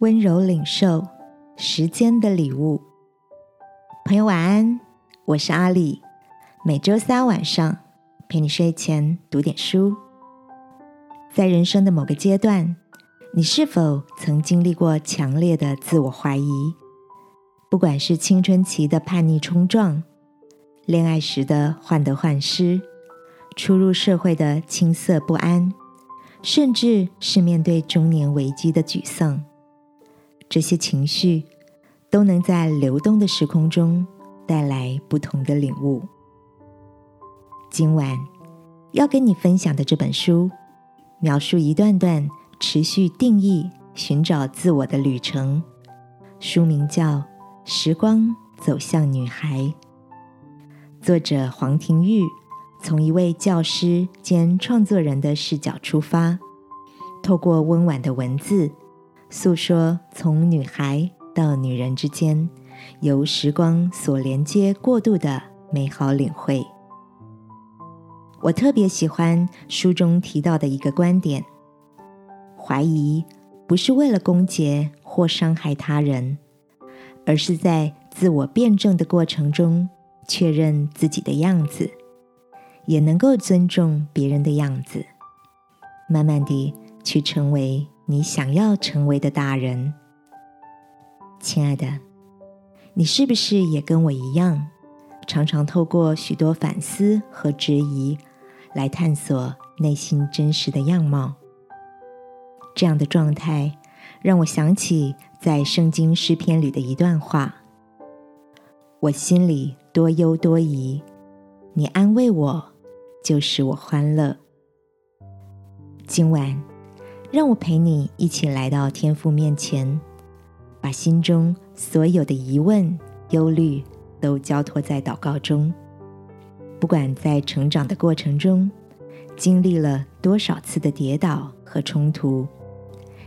温柔领受时间的礼物，朋友晚安，我是阿里。每周三晚上陪你睡前读点书。在人生的某个阶段，你是否曾经历过强烈的自我怀疑？不管是青春期的叛逆冲撞，恋爱时的患得患失，初入社会的青涩不安，甚至是面对中年危机的沮丧。这些情绪都能在流动的时空中带来不同的领悟。今晚要跟你分享的这本书，描述一段段持续定义、寻找自我的旅程。书名叫《时光走向女孩》，作者黄庭玉从一位教师兼创作人的视角出发，透过温婉的文字。诉说从女孩到女人之间，由时光所连接过渡的美好领会。我特别喜欢书中提到的一个观点：怀疑不是为了攻讦或伤害他人，而是在自我辩证的过程中确认自己的样子，也能够尊重别人的样子，慢慢地去成为。你想要成为的大人，亲爱的，你是不是也跟我一样，常常透过许多反思和质疑，来探索内心真实的样貌？这样的状态让我想起在圣经诗篇里的一段话：“我心里多忧多疑，你安慰我，就使我欢乐。”今晚。让我陪你一起来到天父面前，把心中所有的疑问、忧虑都交托在祷告中。不管在成长的过程中经历了多少次的跌倒和冲突，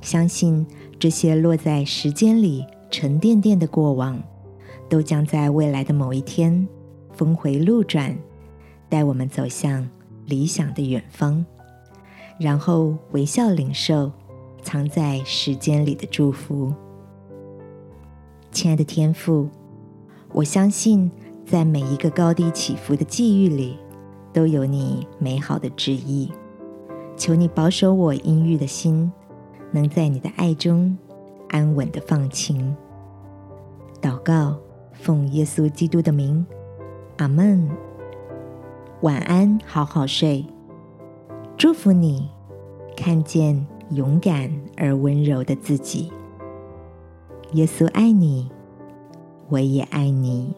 相信这些落在时间里沉甸甸的过往，都将在未来的某一天峰回路转，带我们走向理想的远方。然后微笑领受藏在时间里的祝福，亲爱的天父，我相信在每一个高低起伏的际遇里，都有你美好的旨意。求你保守我阴郁的心，能在你的爱中安稳的放晴。祷告，奉耶稣基督的名，阿门。晚安，好好睡。祝福你，看见勇敢而温柔的自己。耶稣爱你，我也爱你。